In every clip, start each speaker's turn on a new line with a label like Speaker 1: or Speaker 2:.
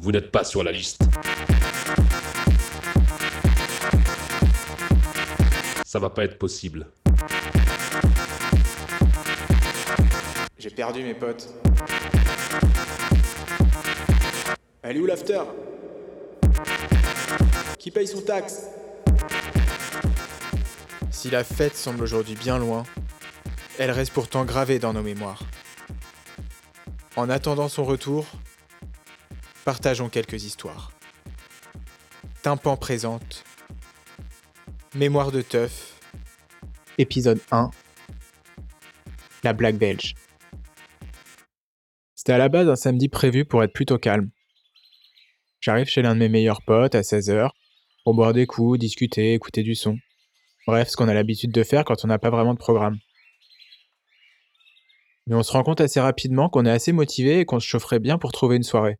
Speaker 1: Vous n'êtes pas sur la liste. Ça va pas être possible.
Speaker 2: J'ai perdu mes potes. Elle est où l'after? Qui paye son taxe? Si la fête semble aujourd'hui bien loin, elle reste pourtant gravée dans nos mémoires. En attendant son retour, partageons quelques histoires. Tympan présente. Mémoire de teuf. Épisode 1. La blague belge. C'était à la base un samedi prévu pour être plutôt calme. J'arrive chez l'un de mes meilleurs potes à 16h pour boire des coups, discuter, écouter du son. Bref, ce qu'on a l'habitude de faire quand on n'a pas vraiment de programme. Mais on se rend compte assez rapidement qu'on est assez motivé et qu'on se chaufferait bien pour trouver une soirée.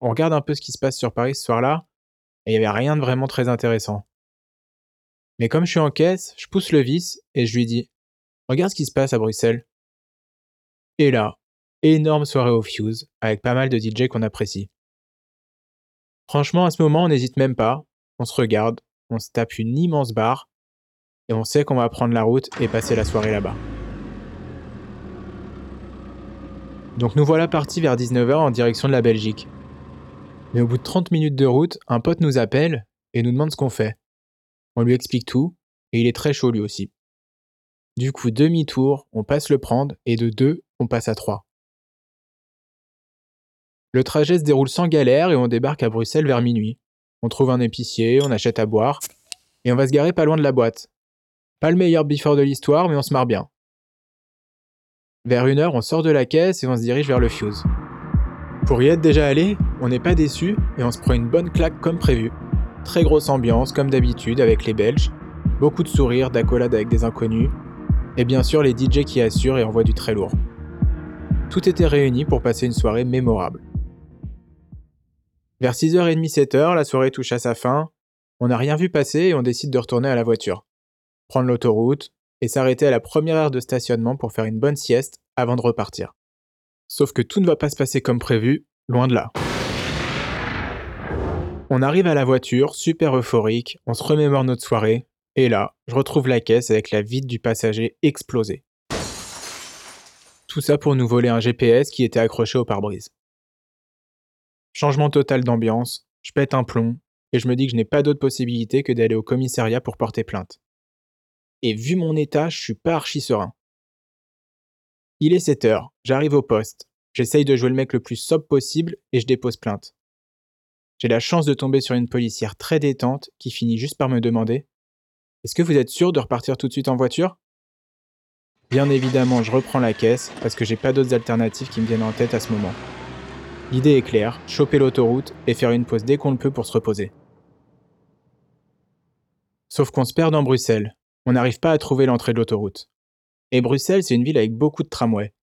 Speaker 2: On regarde un peu ce qui se passe sur Paris ce soir-là, et il n'y avait rien de vraiment très intéressant. Mais comme je suis en caisse, je pousse le vis et je lui dis Regarde ce qui se passe à Bruxelles. Et là, énorme soirée au Fuse, avec pas mal de DJ qu'on apprécie. Franchement, à ce moment, on n'hésite même pas, on se regarde, on se tape une immense barre, et on sait qu'on va prendre la route et passer la soirée là-bas. Donc nous voilà partis vers 19h en direction de la Belgique. Mais au bout de 30 minutes de route, un pote nous appelle et nous demande ce qu'on fait. On lui explique tout, et il est très chaud lui aussi. Du coup, demi-tour, on passe le prendre, et de deux, on passe à trois. Le trajet se déroule sans galère et on débarque à Bruxelles vers minuit. On trouve un épicier, on achète à boire, et on va se garer pas loin de la boîte. Pas le meilleur before de l'histoire, mais on se marre bien. Vers une heure, on sort de la caisse et on se dirige vers le Fuse. Pour y être déjà allé, on n'est pas déçu et on se prend une bonne claque comme prévu. Très grosse ambiance, comme d'habitude, avec les Belges. Beaucoup de sourires, d'accolades avec des inconnus. Et bien sûr, les DJ qui assurent et envoient du très lourd. Tout était réuni pour passer une soirée mémorable. Vers 6h30, 7h, la soirée touche à sa fin. On n'a rien vu passer et on décide de retourner à la voiture. Prendre l'autoroute et s'arrêter à la première heure de stationnement pour faire une bonne sieste avant de repartir. Sauf que tout ne va pas se passer comme prévu, loin de là. On arrive à la voiture, super euphorique, on se remémore notre soirée, et là, je retrouve la caisse avec la vide du passager explosée. Tout ça pour nous voler un GPS qui était accroché au pare-brise. Changement total d'ambiance, je pète un plomb, et je me dis que je n'ai pas d'autre possibilité que d'aller au commissariat pour porter plainte. Et vu mon état, je suis pas archi serein. Il est 7 heures, j'arrive au poste, j'essaye de jouer le mec le plus sobre possible et je dépose plainte. J'ai la chance de tomber sur une policière très détente qui finit juste par me demander Est-ce que vous êtes sûr de repartir tout de suite en voiture? Bien évidemment, je reprends la caisse parce que j'ai pas d'autres alternatives qui me viennent en tête à ce moment. L'idée est claire, choper l'autoroute et faire une pause dès qu'on le peut pour se reposer. Sauf qu'on se perd dans Bruxelles. On n'arrive pas à trouver l'entrée de l'autoroute. Et Bruxelles, c'est une ville avec beaucoup de tramways.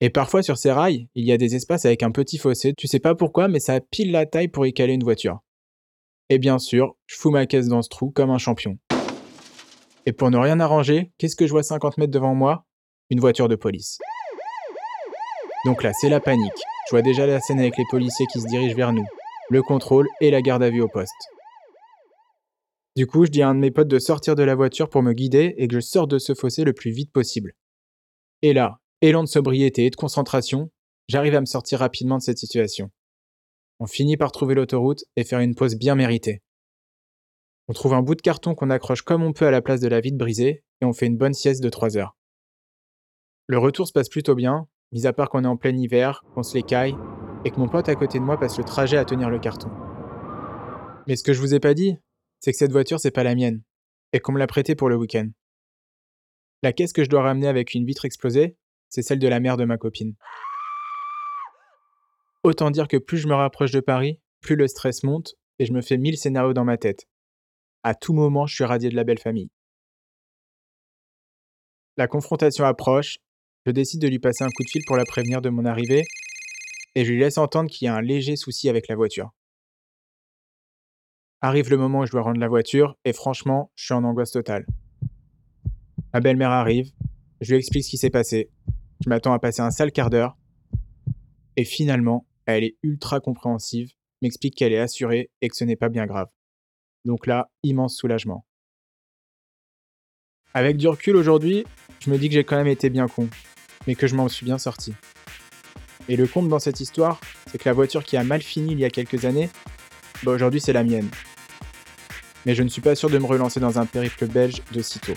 Speaker 2: Et parfois sur ces rails, il y a des espaces avec un petit fossé, tu sais pas pourquoi, mais ça a pile la taille pour y caler une voiture. Et bien sûr, je fous ma caisse dans ce trou comme un champion. Et pour ne rien arranger, qu'est-ce que je vois 50 mètres devant moi? Une voiture de police. Donc là, c'est la panique. Je vois déjà la scène avec les policiers qui se dirigent vers nous, le contrôle et la garde à vue au poste. Du coup, je dis à un de mes potes de sortir de la voiture pour me guider et que je sorte de ce fossé le plus vite possible. Et là, élan de sobriété et de concentration, j'arrive à me sortir rapidement de cette situation. On finit par trouver l'autoroute et faire une pause bien méritée. On trouve un bout de carton qu'on accroche comme on peut à la place de la vitre brisée et on fait une bonne sieste de 3 heures. Le retour se passe plutôt bien, mis à part qu'on est en plein hiver, qu'on se l'écaille et que mon pote à côté de moi passe le trajet à tenir le carton. Mais ce que je vous ai pas dit, c'est que cette voiture c'est pas la mienne et qu'on me l'a prêtée pour le week-end. La caisse que je dois ramener avec une vitre explosée, c'est celle de la mère de ma copine. Autant dire que plus je me rapproche de Paris, plus le stress monte et je me fais mille scénarios dans ma tête. À tout moment, je suis radié de la belle famille. La confrontation approche, je décide de lui passer un coup de fil pour la prévenir de mon arrivée et je lui laisse entendre qu'il y a un léger souci avec la voiture. Arrive le moment où je dois rendre la voiture et franchement, je suis en angoisse totale. Ma belle-mère arrive, Je lui explique ce qui s'est passé. Je m'attends à passer un sale quart d'heure. Et finalement, elle est ultra compréhensive, m'explique qu'elle est assurée et que ce n'est pas bien grave. Donc là, immense soulagement. Avec du recul aujourd'hui, je me dis que j'ai quand même été bien con, mais que je m'en suis bien sorti. Et le compte dans cette histoire, c'est que la voiture qui a mal fini il y a quelques années, bah aujourd'hui c'est la mienne. Mais je ne suis pas sûr de me relancer dans un périple belge de sitôt.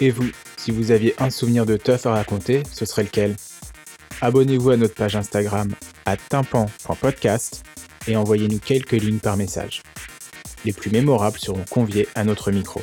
Speaker 2: Et vous, si vous aviez un souvenir de teuf à raconter, ce serait lequel? Abonnez-vous à notre page Instagram à tympan.podcast et envoyez-nous quelques lignes par message. Les plus mémorables seront conviés à notre micro.